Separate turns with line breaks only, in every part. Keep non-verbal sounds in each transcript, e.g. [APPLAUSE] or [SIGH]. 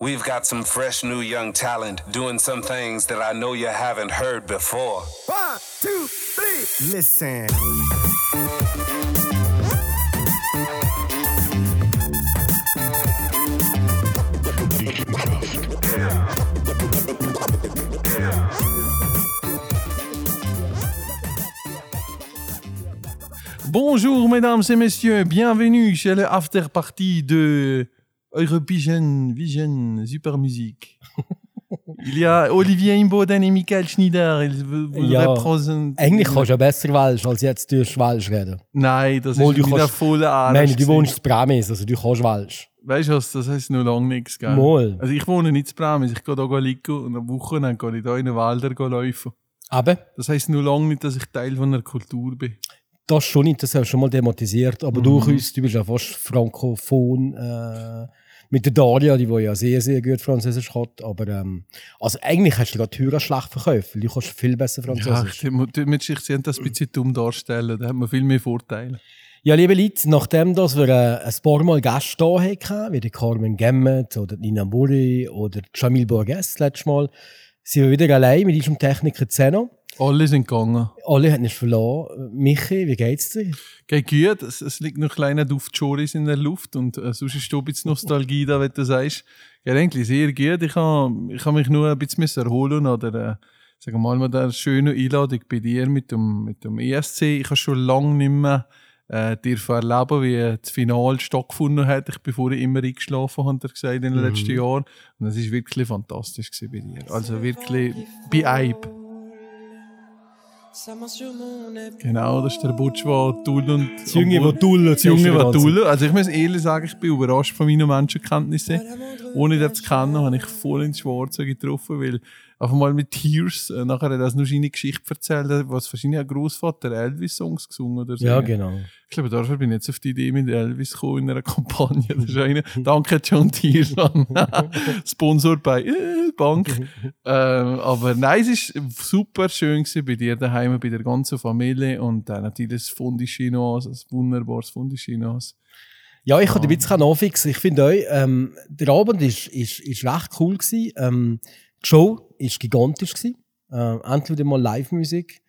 We've got some fresh new young talent doing some things that I know you haven't heard before.
One, two, three. Listen.
Bonjour mesdames et messieurs, bienvenue chez le after party de Eurovision Vision Super Musique. Il y a Olivier Imboden et Michael Schneider.
Ja, Eigentlich kannst du ja besser Welsch, als jetzt durch Welsch reden.
Nein, das
Mal,
ist
du
wieder
kannst-
voll
Ich
Arsch.
meine, du wohnst in Bremis, also du kannst Welsch.
Weißt du was, das heisst noch lange nichts, gell?
Mal.
Also ich wohne nicht in Bremis, ich gehe da liegen und am Wochenende gehe ich da in den Wälder laufen.
Aber
Das heisst nur lange nicht, dass ich Teil von einer Kultur bin.
Das schon nicht, das hast du schon mal thematisiert. Aber
Mhm.
durch uns, du bist ja fast frankophon. Äh, mit der Daria, die ja sehr, sehr gut Französisch hat. Aber ähm, also eigentlich hast du gerade die Hörer schlecht verkauft, weil du kannst viel besser
Ja,
Französisch.
ich, mit haben das ein bisschen dumm darstellen, da hat man viel mehr Vorteile.
Ja, liebe Leute, nachdem dass wir äh, ein paar Mal Gäste da hatten, wie die Carmen Gemmet oder Nina Burri oder Jamil Borges letztes Mal, sind wir wieder allein mit unserem Techniker Zeno.
Alle sind gegangen.
Alle haben uns verloren. Michi, wie geht's dir?
Geht gut, es, es liegt noch kleiner Duft Choris in der Luft und äh, sonst ist da ein bisschen Nostalgie da, wenn du sagst. Geht eigentlich sehr gut. Ich habe ich ha mich nur ein bisschen erholen oder äh, sagen wir mal mit der schönen Einladung bei dir mit dem, mit dem ESC. Ich habe schon lange nicht mehr äh, dürfen erleben, wie das Finale stattgefunden hat. Ich bin vorher immer eingeschlafen, hat er gesagt, in den letzten Jahren. Und es ist wirklich fantastisch bei dir. Also wirklich bei Eib. Genau, das ist der Butch, der Tull und...
Das Junge, der Tull
Das Junge, der Tull. Also ich muss ehrlich sagen, ich bin überrascht von meinen Menschenkenntnissen. Ohne das zu kennen, habe ich voll ins Schwarze getroffen, weil einfach mal mit Tears, äh, nachher hat er nur seine Geschichte erzählt, was wahrscheinlich ein Großvater Elvis-Songs gesungen oder so.
Ja, genau.
Ich glaube, dafür bin ich jetzt auf die Idee mit Elvis gekommen in einer Kampagne. Das ist [LAUGHS] eine, danke John Tiersan. [LAUGHS] Sponsor bei äh, Bank. [LAUGHS] ähm, aber nein, es war super schön gewesen bei dir daheim, bei der ganzen Familie und dann natürlich das Fondue Chinoise, ein wunderbares Fondue Chinoise.
Ja, ich konnte ein bisschen nachfixen. Ich finde euch, ähm, der Abend ist, ist, ist recht cool gewesen. Ähm, die Show ist gigantisch gewesen. Ähm, endlich wieder mal Live-Musik.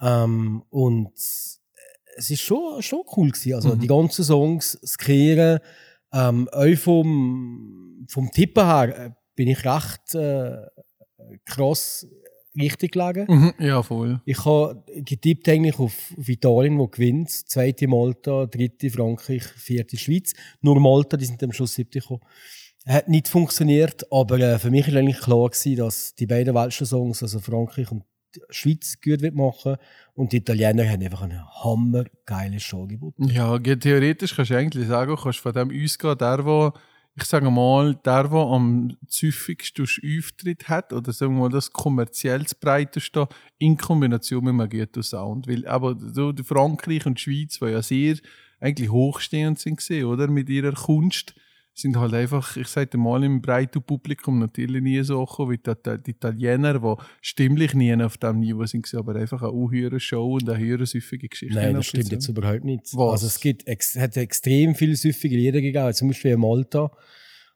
Ähm, und es ist schon, schon cool gewesen. Also, die ganzen Songs, das Kreieren, ähm, euch vom, vom Tippen her, äh, bin ich recht, äh, krass richtig gelegen.
Mhm, ja, voll.
Ich habe getippt eigentlich auf, auf Italien, wo gewinnt. Zweite Malta, dritte Frankreich, vierte Schweiz. Nur Malta, die sind am Schluss siebte gekommen. Hat nicht funktioniert, aber äh, für mich war eigentlich klar gewesen, dass die beiden welschen Songs, also Frankreich und die Schweiz, gut machen. Und die Italiener haben einfach eine hammergeile Show geboten.
Ja, theoretisch kannst du eigentlich sagen, kannst von dem ausgehen, der, der, ich sage mal, der, der am züffigsten Auftritt hat, oder sagen wir mal, das kommerziell breiteste, in Kombination mit einem guten Sound. Weil aber so Frankreich und die Schweiz, die ja sehr eigentlich hochstehend sind, oder? Mit ihrer Kunst, sind halt einfach, ich sage mal, im breiten Publikum natürlich nie so gekommen wie die, die Italiener, die stimmlich nie auf dem Niveau sind, aber einfach eine unhöhere Show und eine höhere süffige Geschichte.
Nein, das stimmt jetzt überhaupt nicht.
Was?
Also es gibt ex hat extrem viele süffige Lieder gegeben, zum Beispiel in Malta.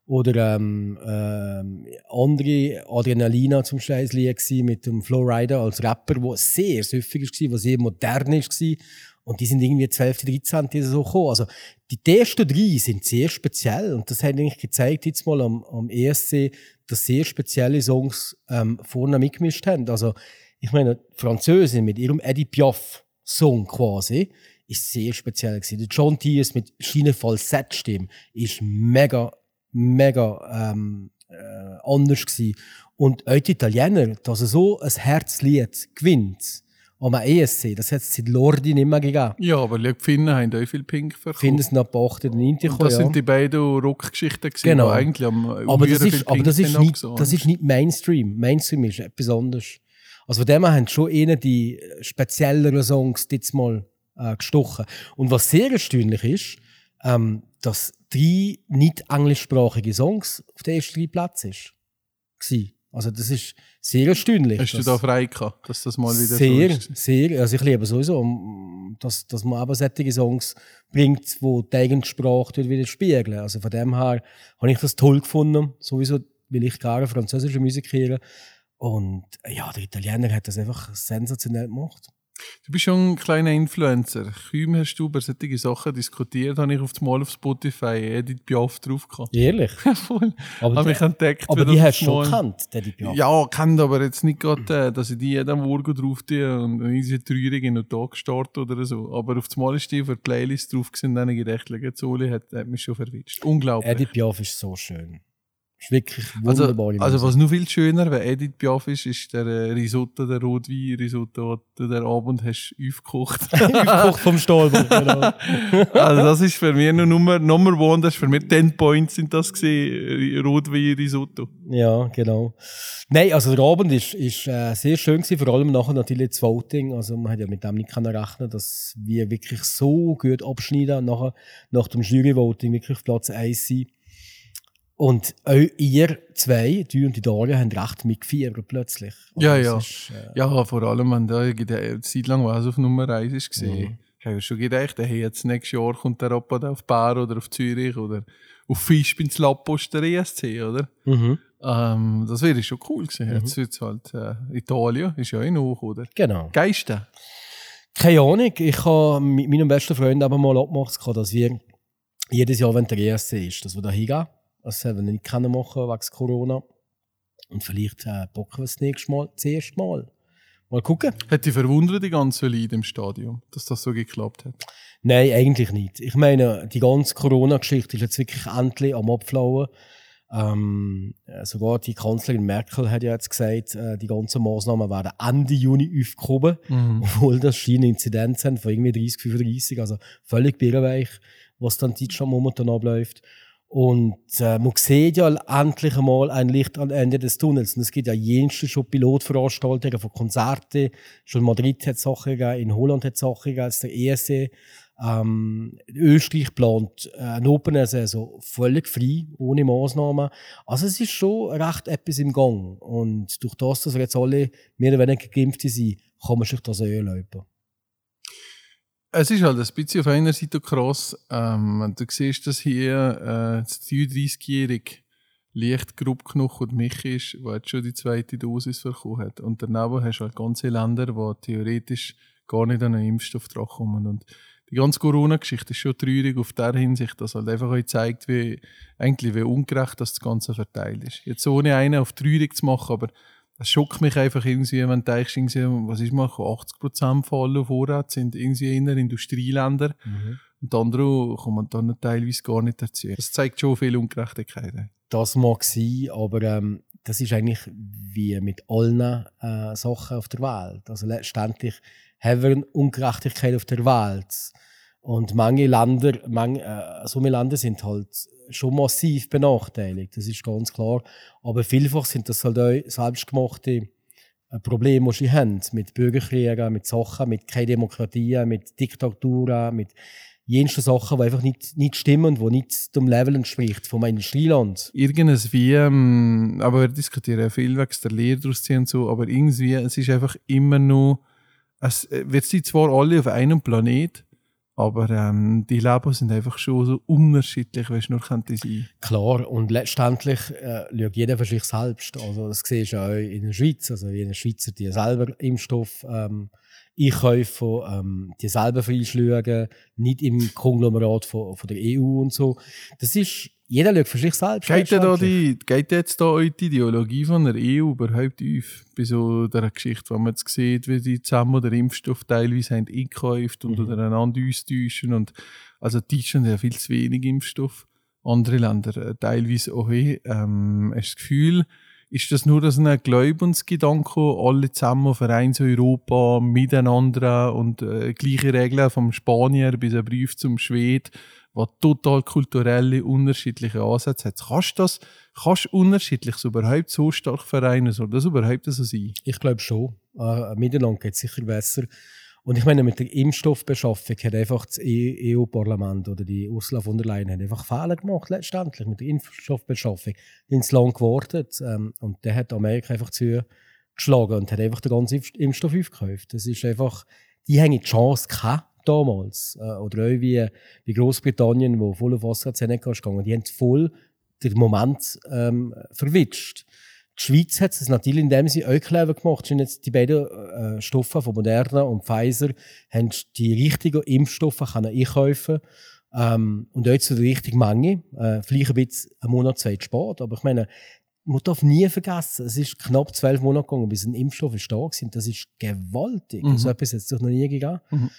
Oder ähm, ähm, andere, Adrenalina zum Beispiel ein Lied mit dem Flowrider als Rapper, wo sehr süffig war, wo sehr modern war. Und die sind irgendwie 12., 13. die so gekommen. Also die ersten drei sind sehr speziell und das hat eigentlich gezeigt jetzt mal am, am ESC, dass sehr spezielle Songs ähm, vorne mitgemischt haben. Also ich meine, Französin mit ihrem Eddie Piaf Song quasi ist sehr speziell gewesen. Der John Tiers mit seiner Falsettstimme ist mega, mega ähm, äh, anders gewesen. Und auch die Italiener, dass er so ein Herzlied gewinnt am ESC, das hat es seit Lordi nicht mehr gegeben.
Ja, aber die Finnen haben auch viel Pink verkauft.
finde es nach 8 oder 9
Und das
gekommen, ja.
sind die beiden Rockgeschichten gewesen,
Genau.
die eigentlich am
aber das, ist, aber das, ist
sind
nicht, das ist nicht Mainstream. Mainstream ist etwas anderes. Also von dem her haben schon eher die spezielleren Songs jetzt mal äh, gestochen. Und was sehr erstaunlich ist, ähm, dass drei nicht englischsprachige Songs auf den ersten drei Plätzen ist. Gewesen. Also das ist sehr erstaunlich.
Hast du da frei gehabt, dass das mal wieder
sehr,
so ist?
sehr. Also ich liebe sowieso, dass, dass man eben solche Songs bringt, wo die eigene Sprache dort wieder spiegeln. Also von dem her habe ich das toll gefunden. Sowieso, weil ich gerne französische Musik höre. Und ja, der Italiener hat das einfach sensationell gemacht.
Du bist schon ein kleiner Influencer. Kaum hast du über solche Sachen diskutiert, habe ich auf Mal auf Spotify Edith Piaf drauf gehabt.
Ehrlich. [LAUGHS]
Voll.
Aber,
Habe mich
die,
entdeckt.
aber die hast du schon gekannt, die Piaf.
Ja, kennt aber jetzt nicht gerade, äh, dass ich die jeden Morgen drauf tue und unsere Traurigen noch Tag gestartet oder so. Aber auf das Mal ist die auf der Playlist drauf gewesen, dann habe ich gedacht, «Schau, Zoli hat, hat mich schon verwitscht. Unglaublich.
Edith Piaf ist so schön. Ist wirklich
also,
wunderbare
also
Musik.
was noch viel schöner, wenn Edith Piaf ist, ist der äh, Risotto, der Rotwein-Risotto, den du den Abend hast aufgekocht. [LAUGHS]
Aufgekocht vom Stolberg, genau. [LAUGHS]
also das ist für mich noch Nummer, Nummer one, das ist für mich 10 Points sind das gewesen, Rotwein-Risotto.
Ja, genau. Nein, also der Abend ist, ist äh, sehr schön gewesen, vor allem nachher natürlich das Voting. Also man hat ja mit dem nicht können rechnen, dass wir wirklich so gut abschneiden und nachher nach dem Jury-Voting wirklich auf Platz 1 sind. Und auch ihr zwei, du und die Daria, haben recht mitgefiebert plötzlich. Also
Ja,
es
ja.
Ist, äh,
Ja, vor allem, wenn da eine Zeit lang was auf Nummer 1 ist gesehen.
Mhm.
Ich habe schon gedacht, hey, jetzt nächstes Jahr kommt der Rapper auf Bar oder auf Zürich oder auf Fisch ins Lappos der ESC, oder?
mhm.
Ähm, das wäre schon cool gewesen. Jetzt wird's halt äh, Italien, ist ja eh noch, oder?
Genau.
Geiste.
Keine Ahnung. Ich habe mit meinem besten Freund aber mal abgemacht, dass wir jedes Jahr, wenn der ESC ist, dass wir da hingehen. Das haben wir nicht können machen wegen Corona. Und vielleicht äh, bocken wir das nächste Mal, das erste Mal. Mal gucken.
Hat dich verwundert, die ganze Leute im Stadion, dass das so geklappt hat?
Nein, eigentlich nicht. Ich meine, die ganze Corona-Geschichte ist jetzt wirklich endlich am Abflauen. Ähm, äh, sogar die Kanzlerin Merkel hat ja jetzt gesagt, äh, die ganzen Maßnahmen werden Ende Juni aufgehoben, obwohl das steigende Inzidenz haben von irgendwie 30, 35, also völlig birrenweich, was dann in Deutschland momentan abläuft. Und äh, man sieht ja endlich einmal ein Licht am Ende des Tunnels. Und es gibt ja jenste schon Pilotveranstaltungen von Konzerten. Schon in Madrid hat es Sachen gegeben, in Holland hat es Sachen gegeben, als der ESC. Ähm, Österreich plant äh, eine Open Saison völlig frei, ohne Maßnahmen. Also es ist schon recht etwas im Gang. Und durch das, dass wir jetzt alle mehr oder weniger geimpft sind, kann man sich das auch erlauben.
Es ist halt ein bisschen auf einer Seite krass. Ähm, du siehst, dass hier äh, das 33-jährige leicht grob genug und mich ist, der jetzt schon die zweite Dosis bekommen hat. Und daneben hast du halt ganze Länder, die theoretisch gar nicht an einen Impfstoff drankommen. Und die ganze Corona-Geschichte ist schon traurig auf der Hinsicht, dass halt einfach euch zeigt, wie, eigentlich wie ungerecht das Ganze verteilt ist. Jetzt ohne einen auf traurig zu machen, aber das schockt mich einfach irgendwie, wenn du denkst, irgendwie, was ist mal, 80% von allen Vorrat sind irgendwie in den Industrieländern und die anderen kommen dann teilweise gar nicht dazu. Das zeigt schon viel Ungerechtigkeit.
Das mag sein, aber ähm, das ist eigentlich wie mit allen äh, Sachen auf der Welt. Also letztendlich haben wir eine Ungerechtigkeit auf der Welt. Und manche Länder, manche, äh, so viele Länder sind halt schon massiv benachteiligt, das ist ganz klar. Aber vielfach sind das halt auch selbstgemachte äh, Probleme, die sie haben. Mit Bürgerkriegen, mit Sachen, mit keine Demokratie, mit Diktaturen, mit jensten Sachen, die einfach nicht, nicht stimmen, die nicht dem Level entspricht vom Industrieland.
Irgendes wie, ähm, aber wir diskutieren ja viel wegen der Lehre daraus ziehen und so, aber irgendwie, es ist einfach immer noch, es, äh, wir sind zwar alle auf einem Planet, aber ähm, die Leben sind einfach schon so unterschiedlich, wie es nur könnte sein.
Klar, und letztendlich äh, schaut jeder für sich selbst. Also das siehst du auch in der Schweiz. Also jeder Schweizer, die selber Impfstoff ähm, einkaufen, ähm, die selber freischlagen, nicht im Konglomerat von, von der EU und so. Das ist, jeder schaut für sich selbst.
Geht, da die, geht jetzt da die Ideologie von der EU überhaupt auf? Bei so der Geschichte, wo man jetzt sieht, wie die zusammen den Impfstoff teilweise haben eingekauft und
Mhm.
untereinander austauschen. Und, also Deutschland hat ja viel zu wenig Impfstoff. Andere Länder äh, teilweise auch. eh. Ähm, hast das Gefühl, ist das nur das ein Glaubensgedanke, alle zusammen auf Vereins Europa miteinander und äh, gleiche Regeln vom Spanier bis ein Brief zum Schwed, was total kulturelle unterschiedliche Ansätze hat. Kannst du das, kannst unterschiedliches überhaupt so stark vereinen? Soll das überhaupt so sein?
Ich glaube schon. Äh, miteinander geht es sicher besser. Und ich meine, mit der Impfstoffbeschaffung hat einfach das E- EU-Parlament oder die Ursula von der Leyen hat einfach Fehler gemacht, letztendlich, mit der Impfstoffbeschaffung. Die sind zu lange gewartet ähm, und der hat Amerika einfach zu geschlagen und hat einfach den ganzen Impf- Impfstoff aufgekauft. Das ist einfach, die haben die Chance gehabt, damals. Äh, oder auch wie, wie Großbritannien, wo voll auf AstraZeneca ist gegangen. Die haben voll den Moment ähm, verwitscht. Die Schweiz hat es natürlich in dem Sinne auch clever gemacht. Sind jetzt die beiden äh, Stoffe von Moderna und Pfizer haben die richtigen Impfstoffe können einkaufen ähm, und auch zu der richtigen Menge. Äh, vielleicht ein bisschen einen Monat, zwei spät. Aber ich meine, man darf nie vergessen, es ist knapp zwölf Monate gegangen, bis ein Impfstoff ist da war. Das ist gewaltig.
Mhm.
So etwas hat es doch noch nie gegeben.
Mhm.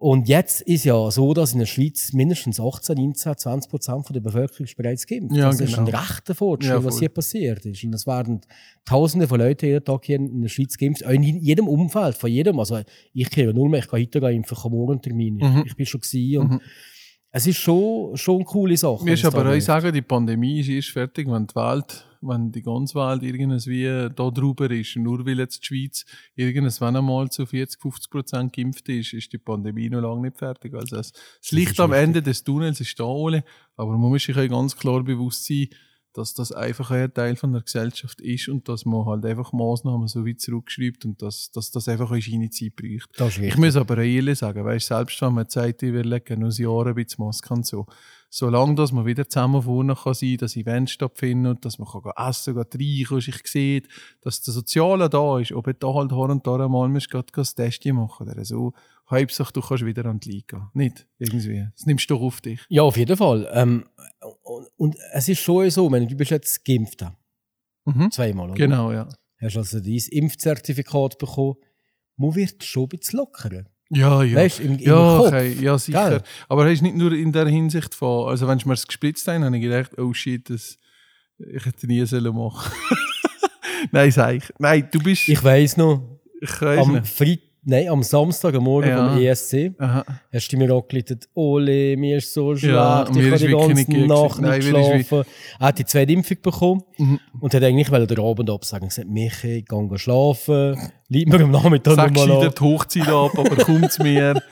Und jetzt ist ja so, dass in der Schweiz mindestens 18, 19, 20 Prozent von der Bevölkerung bereits geimpft.
Ja,
das ist ein
genau.
rechter Fortschritt,
Ja,
was hier passiert ist. Und es werden Tausende von Leuten jeden Tag hier in der Schweiz geimpft, auch in jedem Umfeld, von jedem. Also ich kehre nur mehr, ich kann heute gehen impfen, ich habe morgen Termin.
Mhm.
Ich, ich bin schon gewesen und
Mhm.
Es ist schon, schon eine coole Sache.
Mir ist aber auch sagen, die Pandemie ist erst fertig, wenn die Welt, wenn die ganze Welt irgendwie da drüber ist. Nur weil jetzt die Schweiz irgendwann einmal zu 40, 50 Prozent geimpft ist, ist die Pandemie noch lange nicht fertig. Also es, das Licht am. Ende des Tunnels ist da, Ole, aber man muss sich auch ganz klar bewusst sein, dass das einfach ein Teil von der Gesellschaft ist und dass man halt einfach Maßnahmen so weit zurückschreibt und dass, dass das einfach auch seine Zeit braucht.
Das ist
Ich muss aber ehrlich sagen, weißt, selbst wenn man Zeit überlegen, noch ein Jahr ein bisschen Maske und so, solange dass man wieder zusammen vorne kann sein, dass Events stattfinden und dass man kann essen, gehen reinkommen, sich sieht, dass das Soziale da ist, ob da halt hier und da einmal musst, gerade ein Test machen oder so. Hauptsache, du kannst wieder an die Liga gehen. Nicht, irgendwie. Das nimmst du doch auf dich.
Ja, auf jeden Fall. Ähm, und, und es ist schon so, meine, du bist jetzt geimpft.
Mhm.
Zweimal, oder?
Genau, ja.
Hast also dein Impfzertifikat bekommen. Man wird schon ein bisschen lockerer.
Ja, ja.
Weißt im, im
Ja,
Kopf.
okay, ja, sicher.
Gell?
Aber hast nicht nur in der Hinsicht von, also wenn ich mir das gesplitzt habe, habe ich gedacht, oh shit, das, ich hätte nie sollen machen. [LAUGHS] Nein, sag ich. Nein, du bist,
Ich weiss noch,
ich weiss
am,
nicht.
Nein, am Samstag, am Morgen
Ja.
vom ESC,
Aha.
hast du mir angerufen, Ole, mir ist so schlecht,
Ja,
ich habe die ganze
nicht
Nacht nicht geschlafen. Er hat die zweite Impfung bekommen
Mhm.
und hat eigentlich den Abend absagen. Er hat gesagt, Michi, ich gehe schlafen, lieb mir am Nachmittag
Sag
nochmal an.
die Hochzeit ab, aber kommt zu mir.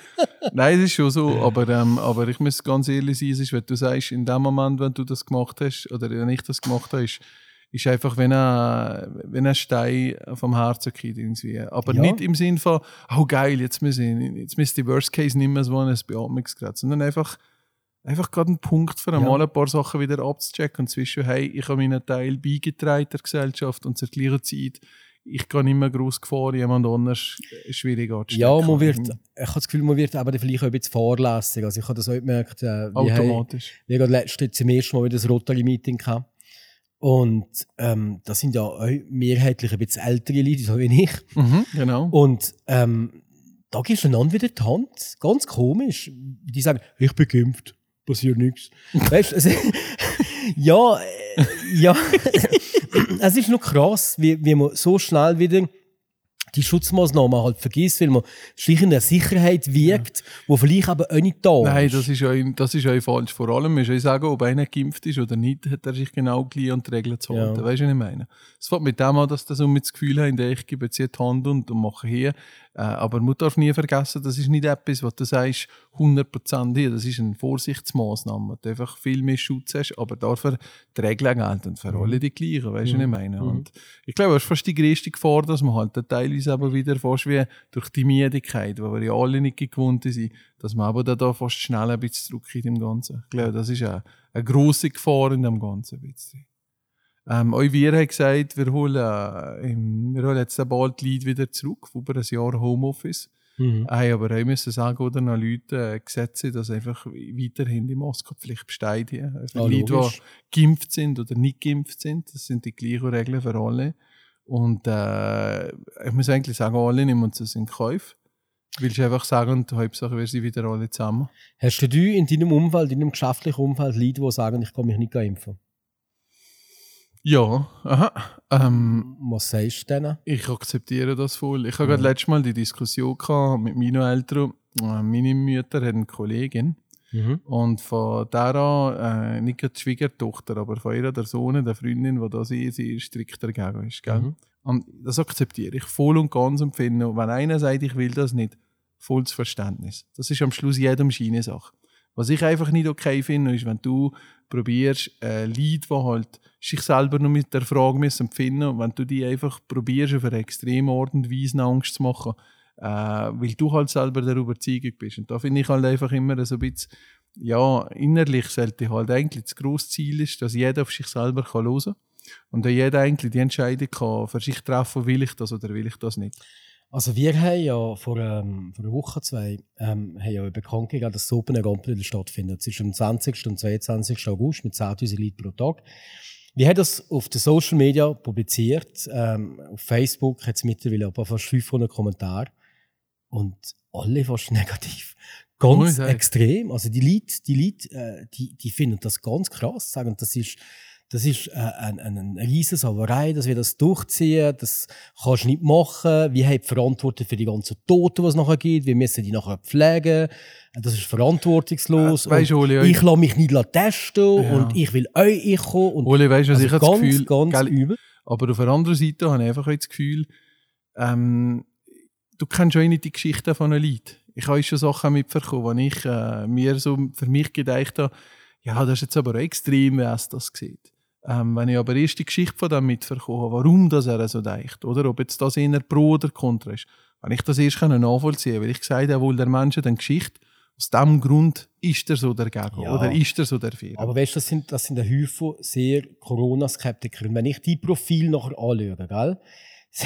Nein, es ist schon so, aber, ähm, aber ich muss ganz ehrlich sein, es ist, wenn du sagst, in dem Moment, wenn du das gemacht hast, oder wenn ich das gemacht habe, ist, ist einfach, wenn ein, wenn ein Stein vom Herzen geht irgendwie. Aber
Ja.
nicht im Sinn von, oh geil, jetzt müssen jetzt müssen die Worst Case nicht mehr so ein Beatmungsgerät, sondern einfach, einfach gerade einen Punkt für einmal ein paar Sachen wieder abzuchecken und zwischen, hey, ich habe meinen Teil beigetragen der Gesellschaft und zur gleichen Zeit, ich gehe nicht mehr groß Gefahr, jemand anders schwierig anzustecken.
Ja, man wird, ich habe das Gefühl, man wird aber vielleicht auch ein bisschen fahrlässig. Also ich habe das auch gemerkt, äh, wir haben,
Automatisch.
wir haben letztens zum ersten Mal wieder das Rotary-Meeting gehabt. Und ähm, das sind ja auch mehrheitlich ein bisschen ältere Leute, so wie ich.
Mhm, genau.
Und ähm, da gibst du einander wieder die Hand. Ganz komisch. Die sagen, ich bin geimpft, passiert nichts. [LAUGHS] Weißt du, also, [LAUGHS] ja, äh, ja. [LAUGHS] es ist noch krass, wie, wie man so schnell wieder die Schutzmaßnahmen halt vergisst, weil man schlicht in der Sicherheit wirkt, wo vielleicht aber auch nicht da
Nein,
ist.
das ist, ja, das ist ja falsch. Vor allem muss ich sagen, ob einer geimpft ist oder nicht, hat er sich genau gleich an die Regeln zu halten.
Ja.
Weißt du, was ich meine? Es fängt mit dem an, dass das so mit das Gefühl haben, ich gebe jetzt hier die Hand und, und mache hier. Äh, aber man darf nie vergessen, das ist nicht etwas, was du sagst, 100% hier. Das ist eine Vorsichtsmaßnahme. Du einfach viel mehr Schutz hast, aber dafür die Regeln gelten für alle die gleichen. Weißt du, was ich meine? Und ich glaube, das ist fast die größte Gefahr, dass man halt teilweise aber wieder fast wie durch die Müdigkeit, weil wir ja alle nicht gewohnt sind, dass man aber da, fast schnell ein bisschen zurück in dem Ganzen. Ich glaube, das ist eine, eine grosse Gefahr in dem Ganzen. ein bisschen. Ähm, auch wir haben gesagt, wir holen, äh, im, wir holen jetzt bald die Leute wieder zurück, über ein Jahr Homeoffice.
Mhm.
Haben aber auch müssen sagen, oder noch Leute äh, Gesetze, dass einfach weiterhin die Maskenpflicht besteht hier. Für
Ah,
Leute,
logisch.
die geimpft sind oder nicht geimpft sind, das sind die gleichen Regeln für alle. Und äh, ich muss eigentlich sagen, alle nehmen uns das in Kauf. Willst du einfach sagen, Hauptsache wir sind wieder alle zusammen?
Hast du in deinem Umfeld, in deinem geschäftlichen Umfeld Leute, die sagen, ich kann mich nicht impfen?
Ja, aha. Ähm,
Was sagst du denen?
Ich akzeptiere das voll. Ich habe gerade letztes Mal die Diskussion gehabt mit meinen Eltern. Äh, Meine Mutter hat eine Kollegin
Mhm.
und von der an, äh, nicht die Schwiegertochter, aber von ihrer der Sohn, der Freundin, die da sie, sie strikt dagegen ist. Gell?
Mhm.
Und das akzeptiere ich voll und ganz und finde, wenn einer sagt, ich will das nicht, volles Verständnis. Das ist am Schluss jedem Scheine Sache. Was ich einfach nicht okay finde, ist, wenn du probierst, äh, Leute, die halt sich selber noch mit der Frage müssen finden, wenn du die einfach probierst, auf eine extreme Art und Weise Angst zu machen, äh, weil du halt selber der Überzeugung bist. Und da finde ich halt einfach immer so ein bisschen, ja, innerlich sollte halt eigentlich das grosse Ziel ist, dass jeder auf sich selber kann hören kann und dass jeder eigentlich die Entscheidung kann für sich treffen, will ich das oder will ich das nicht.
Also wir haben ja vor, ähm, vor einer Woche, zwei, ähm, haben ja bekannt gegeben, dass das Open Air Gampel stattfindet. Es ist am 20. und 22. August mit 10'000 Leuten pro Tag. Wir haben das auf den Social Media publiziert. Ähm, auf Facebook hat es mittlerweile aber fast 500 Kommentare. Und alle fast [LAUGHS] negativ. Ganz extrem. Also die Leute, die, Leute äh, die, die finden das ganz krass. Sagen, das ist, das ist äh, eine, eine, eine riesige Sauerei, dass wir das durchziehen. Das kannst du nicht machen. Wir haben die Verantwortung für die ganzen Toten, die es nachher gibt. Wir müssen die nachher pflegen. Das ist verantwortungslos.
Äh,
Und
Oli,
ich lasse mich nicht testen
Ja.
und ich will euch ich kommen. Und
Oli, weißt du, was
also
ich
ganz,
das Gefühl,
ganz
gell,
übel.
aber auf der anderen Seite habe ich einfach das Gefühl, ähm, du kennst schon nicht die Geschichten von den Leuten. Ich habe schon Sachen mitbekommen, wo ich äh, mir so für mich gedacht habe, ja, das ist jetzt aber extrem, wie es das sieht. Ähm, wenn ich aber erst die Geschichte von dem mitbekommen habe, warum das er so denkt, oder ob jetzt das eher pro oder contra ist, wenn ich das erst nachvollziehen kann, weil ich gesagt habe, wohl der Mensch hat eine Geschichte, aus dem Grund ist er so dagegen,
Ja.
oder ist er so dafür.
Aber weißt du, das sind, das sind ein Haufen sehr Corona-Skeptiker. Und wenn ich die Profil nachher anschaue, gell? [LAUGHS]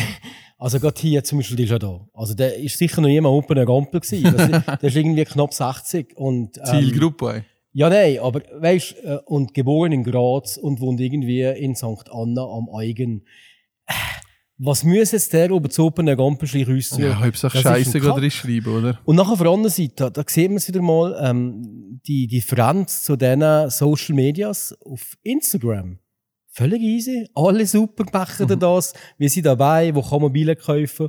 Also gerade hier zum Beispiel, der ist ja da. Also der ist sicher noch jemand oben eine Gampel gewesen. Das, [LAUGHS] der ist irgendwie knapp 60 und ähm,
Zielgruppe.
Ja, nein, aber weißt äh, und geboren in Graz und wohnt irgendwie in St. Anna am Eigen. Äh, Was muss jetzt der oben zu oben eine Gampel rauszügen?
Ja, Hauptsache Scheiße
Kack.
drin schreiben, oder?
Und nachher auf der anderen Seite, da sieht man es wieder mal, ähm, die Differenz zu diesen Social Medias auf Instagram. Völlig easy. Alle super machen
Mhm.
das. Wir sind dabei, wo kann man Biele kaufen.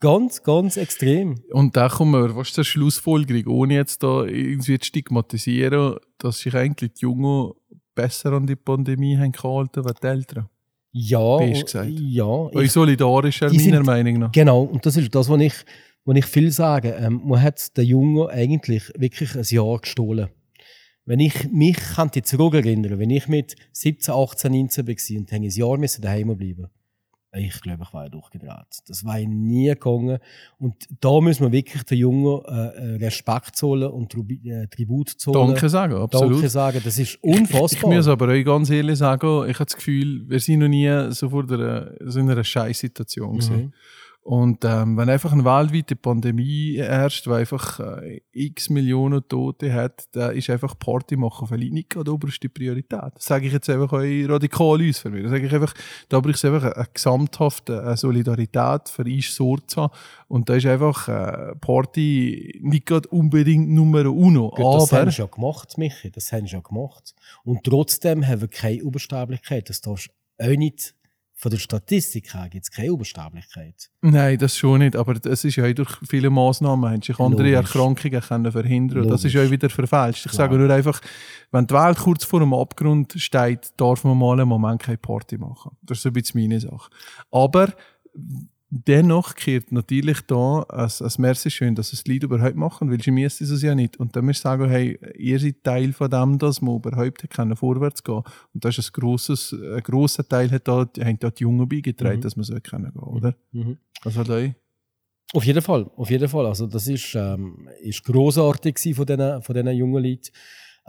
Ganz, ganz extrem.
Und da kommen wir, was ist die Schlussfolgerung, ohne jetzt da irgendwie zu stigmatisieren, dass sich eigentlich die Jungen besser an die Pandemie haben gehalten als die Älteren.
Ja,
Bist gesagt.
ja. Ich,
solidarischer, meiner
sind-
Meinung nach.
genau. Und das ist das, was ich, was ich viel sage. Ähm, man hat den Jungen eigentlich wirklich ein Jahr gestohlen. Wenn ich mich könnte zurückerinnern, wenn ich mit 17, 18, 19 war und ein Jahr müssen daheim bleiben ich glaube, ich war durchgedreht. Das war nie gegangen. Und da müssen wir wirklich den Jungen äh, äh, Respekt zollen und äh, Tribut zollen.
Danke sagen, absolut.
Danke sagen. Das ist
Ich, ich
unfassbar.
muss aber euch ganz ehrlich sagen, ich habe das Gefühl, wir sind noch nie so vor der, so in einer Scheißsituation gewesen. Und ähm, wenn einfach eine weltweite Pandemie herrscht, die einfach äh, x Millionen Tote hat, dann ist einfach Party machen vielleicht nicht gerade oberste Priorität. Das sage ich jetzt einfach euch radikal uns für mich. Das sage ich einfach, da braucht es einfach eine, eine gesamthafte eine Solidarität für uns Sorge zu haben. Und da ist einfach äh, Party nicht gerade unbedingt Nummer uno.
Gut, das
aber
haben sie ja gemacht, Michi. Das haben sie ja gemacht. Und trotzdem haben wir keine Übersterblichkeit. Das darfst du auch nicht, von der Statistik her gibt es keine Übersterblichkeit.
Nein, das schon nicht. Aber es ist ja auch durch viele Massnahmen, haben sich andere
Logisch.
Erkrankungen können verhindern. Und das ist
Logisch.
ja wieder verfälscht. Ich
Klar.
sage nur einfach, wenn die Welt kurz vor dem Abgrund steht, darf man mal einen Moment keine Party machen. Das ist so ein bisschen meine Sache. Aber dennoch kehrt natürlich da als, als Merci schön, dass es die Leute überhaupt machen, weil sie müssen es ja nicht. Und dann müssen sagen, hey, ihr seid Teil von dem, dass man überhaupt können vorwärts gehen Und das ist ein grosses, ein grosser Teil, hat da, haben da die Jungen beigetragen,
Mhm.
dass man so können gehen, oder?
Mhm.
Was hat euch?
Auf jeden Fall, auf jeden Fall. Also das ist, ähm, ist grossartig gewesen von diesen, von diesen jungen Leuten.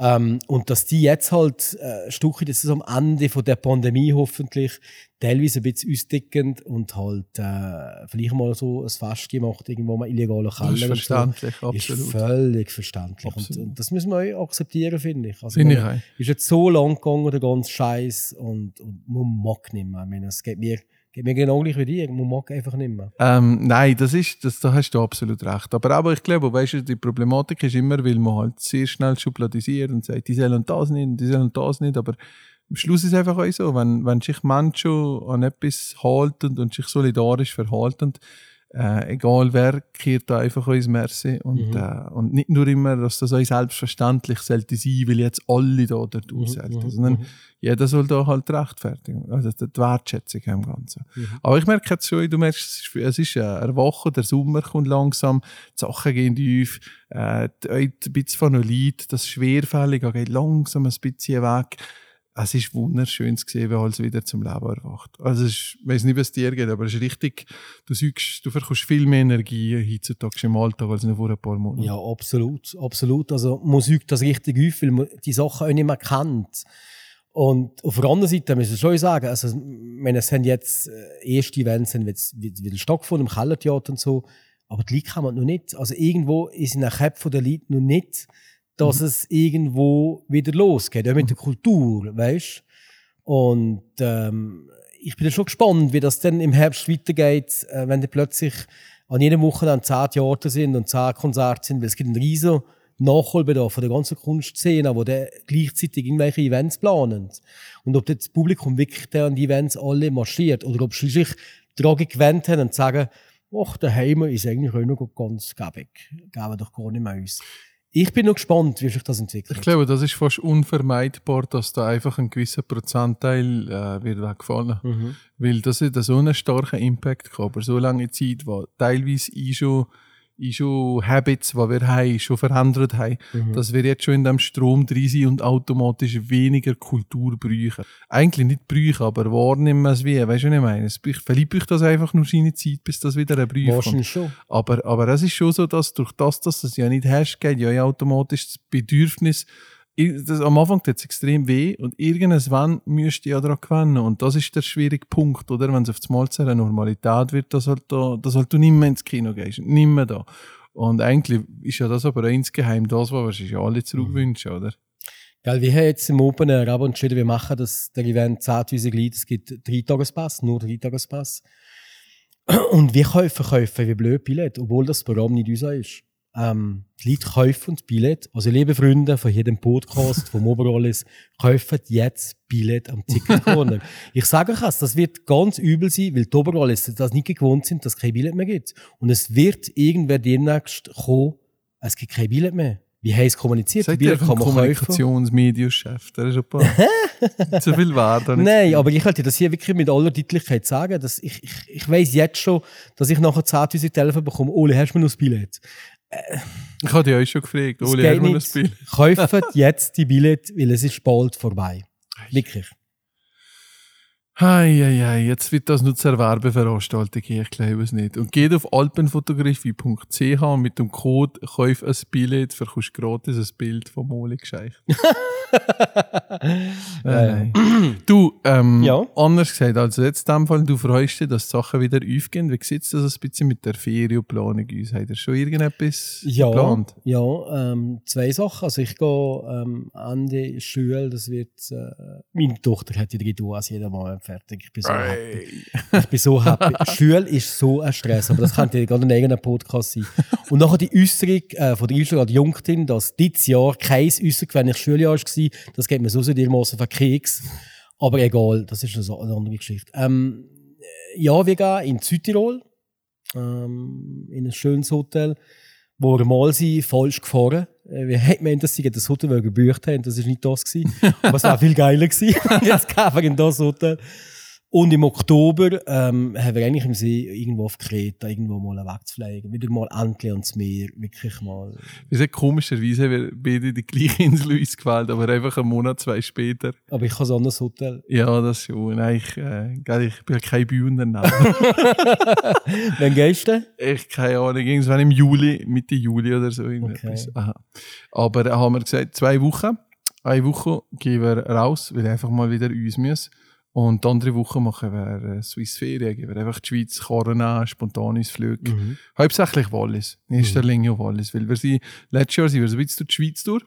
Ähm, und dass die jetzt halt äh, ein Stückchen, das ist am Ende von der Pandemie hoffentlich, teilweise ein bisschen ausdickend und halt äh, vielleicht mal so ein Fest gemacht, irgendwo mal illegaler
Das
Keller.
ist
und so.
verständlich,
Ist
absolut.
völlig verständlich. Und,
Absolut.
und das müssen wir auch akzeptieren, finde ich. Also,
Finde ich auch.
ist jetzt so lang gegangen, der ganze Scheiß und, und man mag nicht mehr. Ich meine, es geht mir, geht mir genau gleich wie dir. Man mag einfach nicht mehr.
Ähm, nein, das ist, das, da hast du absolut recht. Aber, aber ich glaube, weißt du, die Problematik ist immer, weil man halt sehr schnell schubladisiert und sagt, die sollen das nicht, die sollen das nicht. Aber am Schluss ist es einfach auch so, wenn, wenn sich Menschen an etwas halten und sich solidarisch verhalten, Äh, egal wer, kehrt da einfach ins Merci. Und, äh, und nicht nur immer, dass das euch selbstverständlich sollte sein, weil jetzt alle da dort mhm. sollten, sondern jeder soll da halt rechtfertigen. Also die Wertschätzung im Ganzen. Aber ich merke jetzt schon, du merkst, es ist, ist eine Woche, der Sommer kommt langsam, die Sachen gehen tief, äh, ein bisschen von Lied, das Schwerfällige geht langsam ein bisschen weg es ist wunderschön zu sehen, wie alles wieder zum Leben erwacht. Also ich weiß nicht, was dir geht, aber es ist richtig, du suchst, du verkaufst viel mehr Energie heutzutage im Alltag als noch vor ein paar Monaten.
Ja, absolut, absolut. Also Musik das richtig auf, weil man die Sachen auch nicht mehr kennt. Und auf der anderen Seite müssen wir schon sagen, also, wenn es sind jetzt äh, erste Events sind jetzt wieder stattgefunden im Kellertheater und so, aber die Leute kann man noch nicht. Also irgendwo ist in den Köpfen der Leute noch nicht dass mhm. es irgendwo wieder losgeht, auch mit der Kultur, weißt Und ähm, ich bin schon gespannt, wie das dann im Herbst weitergeht, äh, wenn die plötzlich an jedem Wochenende zehn Theater sind und zehn Konzerte sind, weil es gibt einen riesen Nachholbedarf von der ganzen Kunstszene, wo der gleichzeitig irgendwelche Events planen. Und ob das Publikum wirklich an die Events alle marschiert oder ob schließlich Drogen gewöhnt haben und sagen, ach, der Heimer ist eigentlich auch noch ganz gäbig. Geben doch gar nicht mehr uns. Ich bin noch gespannt, wie sich das entwickelt.
Ich glaube, das ist fast unvermeidbar, dass da einfach ein gewisser Prozentteil äh, wird wegfallen. Mhm. Weil das hat so einen starken Impact gehabt, aber so lange Zeit, wo teilweise ich schon in schon Habits, die wir haben, schon verändert haben, mhm. dass wir jetzt schon in dem Strom drin sind und automatisch weniger Kultur brauchen. Eigentlich nicht brauchen, aber wahrnehmen es wie, weißt du, was ich meine? Es vielleicht braucht das einfach nur seine Zeit, bis das wieder ein Brief
Wahrscheinlich schon.
Aber, aber es ist schon so, dass durch das, dass du es ja nicht hast, geht ja automatisch das Bedürfnis das, am Anfang tut es extrem weh und irgendwann müsst ihr ja daran gewinnen. Und das ist der schwierige Punkt, oder? Wenn es auf das Mal zu einer Normalität wird, dass halt, da, dass halt du nicht mehr ins Kino gehst, nicht mehr da. Und eigentlich ist ja das aber insgeheim das, was wir alle zurückwünschen, oder?
Ja, wir haben jetzt im Open Air aber entschieden, wir machen das, der Event 10.000 Leute, es gibt drei Tagespass, nur drei Tagespass. Und wir kaufen, kaufen wie blöd Billett, obwohl das Programm nicht unser ist ähm, die Leute kaufen das Billett. Also, liebe Freunde von jedem Podcast, vom Oberallis, kaufen jetzt Billett am Ticket Corner. [LAUGHS] ich sage euch das wird ganz übel sein, weil die Oberallis das nicht gewohnt sind, dass es kein Billett mehr gibt. Und es wird irgendwer demnächst kommen, es gibt kein Billett mehr. Wie heißt kommuniziert?
Seid ihr ein Kommunikationsmedienchef? Der ist ein paar [LAUGHS] zu viel wert.
Nein, aber ich könnte das hier wirklich mit aller Deutlichkeit sagen, dass ich, ich, ich weiss jetzt schon, dass ich nachher 10'000 Telefon bekomme, Ole, hast du mir noch das Billett?
Ich habe dich euch schon gefragt, Uli, ein Spiel?
Kauft jetzt die Billett, weil es ist bald vorbei. Wirklich.
Eieiei, jetzt wird das nur zur Werbeveranstaltung, ich glaube es nicht. Und geht auf alpenfotografie.ch und mit dem Code «Kauf ein Billett» verkaufst du gratis ein Bild von Moli gescheicht. [LAUGHS] äh, du, ähm, ja? anders gesagt, also jetzt in dem Fall, du freust dich, dass die Sachen wieder aufgehen. Wie sieht es das ein bisschen mit der Ferienplanung aus? Habt ihr schon irgendetwas
ja,
geplant?
Ja, ähm, zwei Sachen. Also ich gehe ähm, Ende Schule, das wird, äh, meine Tochter hat die drei Duas jedes Mal fertig. Ich bin so happy. Ich bin so happy. [LAUGHS] Schule ist so ein Stress, aber das könnte ja gerade ein eigener Podcast sein. Und nachher die Äußerung äh, von der an Jungtin, dass dieses Jahr kein Äußerung, wenn ich Schuljahr war, das geht mir so sehr dermaßen auf den Keks. Aber egal, das ist eine andere Geschichte. Ähm, ja, wir gehen in Südtirol, ähm, in ein schönes Hotel, wo wir mal sind, falsch gefahren. Wir hätten meint, dass sie das Hotel gebucht haben, das war nicht das. Gewesen. [LAUGHS] Aber es war viel geiler gewesen. [LAUGHS] Jetzt kaufen wir in das Hotel. Und im Oktober ähm, haben wir eigentlich im See irgendwo auf Kreta irgendwo mal wegzufliegen. Wieder mal endlich ans Meer, wirklich mal.
Wir sind komischerweise haben wir beide die gleiche Insel ausgewählt, aber einfach einen Monat, zwei später.
Aber ich habe so ein Hotel.
Ja, das schon. Nein, ich, äh, ich bin kein Bühner. [LAUGHS]
Wann gehst du?
Ich keine Ahnung, irgendwann im Juli, Mitte Juli oder so. Okay. Aber äh, haben wir gesagt, zwei Wochen. Eine Woche gehen wir raus, weil wir einfach mal wieder uns müssen. Und die andere Woche machen wir äh, Swiss Ferien, gehen wir einfach die Schweiz an, spontanes Flug. Mhm. Hauptsächlich Wallis, in erster mhm. Linie Wallis, weil wir sind, letztes Jahr sind wir so ein bisschen durch die Schweiz durch.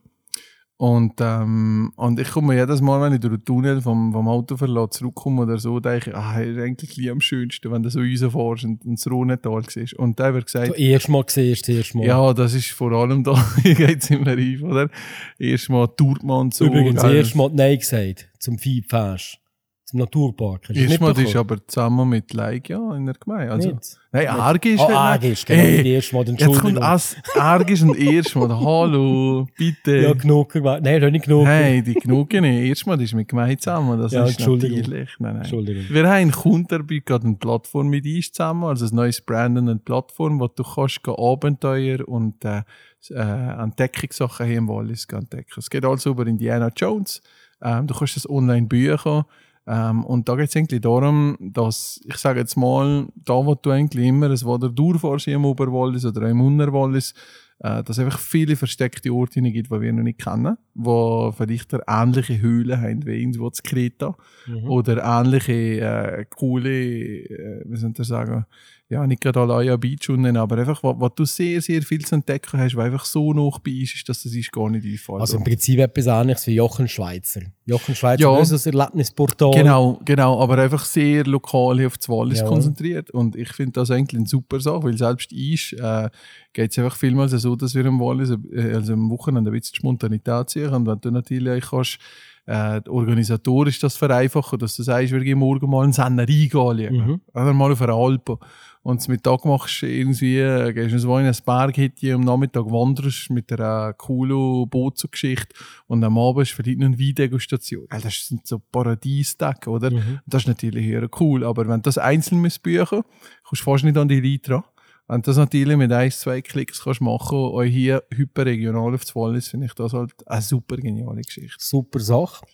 Und, ähm, und ich komme jedes Mal, wenn ich durch den Tunnel vom, vom Auto verlasse, zurückkomme oder so, denke ich, ah, ist eigentlich am schönsten, wenn du so rausfährst und, und das Rhonental siehst. Und da wird gesagt...
Du erst mal siehst, erst mal.
Ja, das ist vor allem da, [LAUGHS] hier geht es immer rein, oder? Erst mal tourt man so.
Übrigens, erst mal Nein gesagt, zum Viehpfäsch. Zum Naturpark.
Erstmal ist aber zusammen mit Leik ja in der Gemeinde. Also,
Nicht?
nein, Arg ist.
Ah,
wenn-
Arg ist, genau,
Ey,
die erste Mal,
Jetzt kommt as, Arg ist und Erstmal. Hallo, bitte.
Ja, genug. Nein, ist nicht genug.
Nein, die genug nicht. Erstmal ist mit Gemeinde zusammen. Das
Ja,
ist
Entschuldigung.
natürlich. Nein, nein.
Entschuldigung.
Wir haben Kundenarbeit gerade eine Plattform mit uns zusammen, also ein neues Brand und eine Plattform, wo du kannst Abenteuer und äh, äh, Entdeckungssachen hier im Wallis entdecken. Es geht also über Indiana Jones. Ähm, du kannst das online büchen. Ähm, und da geht es eigentlich darum, dass, ich sage jetzt mal, da wo du eigentlich immer ein Wader durchfährst im Oberwallis oder im Unterwallis, äh, dass es einfach viele versteckte Orte gibt, die wir noch nicht kennen, wo vielleicht ähnliche Höhlen haben wie irgendwo zu Kreta
Mhm.
oder ähnliche äh, coole, äh, wie soll ich sagen, ja, nicht gerade Alaya Beach unten, aber einfach, wo, wo du sehr, sehr viel zu entdecken hast, weil einfach so noch bei uns ist, dass das ist gar nicht einfallen.
Also im Prinzip etwas ähnliches wie Jochen Schweizer. Jochen Schweizer
Ja.
ist das Erlebnisportal.
Genau, genau, aber einfach sehr lokal hier auf das Wallis
Jawohl.
konzentriert. Und ich finde das eigentlich eine super Sache, weil selbst ich äh, geht es einfach vielmals so, dass wir im Wallis, äh, also am Wochenende ein bisschen Spontanität ziehen. Und wenn du natürlich kannst, äh, organisatorisch das vereinfachen, dass du sagst, wir gehen morgen mal in Sennerei anschauen.
Mhm.
Oder mal auf einer Alpe. Und zum Mittag machst du irgendwie, äh, gehst du so in ein Berghütte, am Nachmittag wanderst mit einer coolen Bootgeschichte und am Abend ist vielleicht noch eine Weindegustation. Gell, Das sind so Paradiestage, oder?
Mhm.
Das ist natürlich cool. Aber wenn du das einzeln musst büchen, kommst du fast nicht an die Leute dran. Wenn du das natürlich mit ein, zwei Klicks kannst machen, euch hier hyperregional auf das Wallis, finde ich das halt eine super geniale Geschichte.
Super Sache.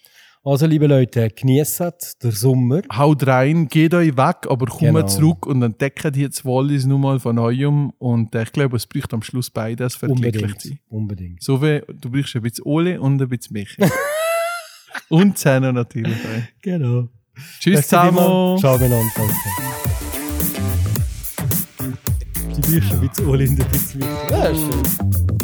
Also, liebe Leute, genießt den Sommer.
Haut rein, geht euch weg, aber kommt
Genau.
zurück und entdeckt jetzt Wallis nur mal von neuem. Und äh, ich glaube, es braucht am Schluss beides, für
Unbedingt.
zu sein.
Unbedingt.
So wie du brauchst ein bisschen Ole und ein bisschen mich. [LAUGHS] und Zähne natürlich.
Genau.
Tschüss zusammen.
Ciao miteinander. Danke. Die Bücher wie zu Olinda, ein bisschen. Ja, schön.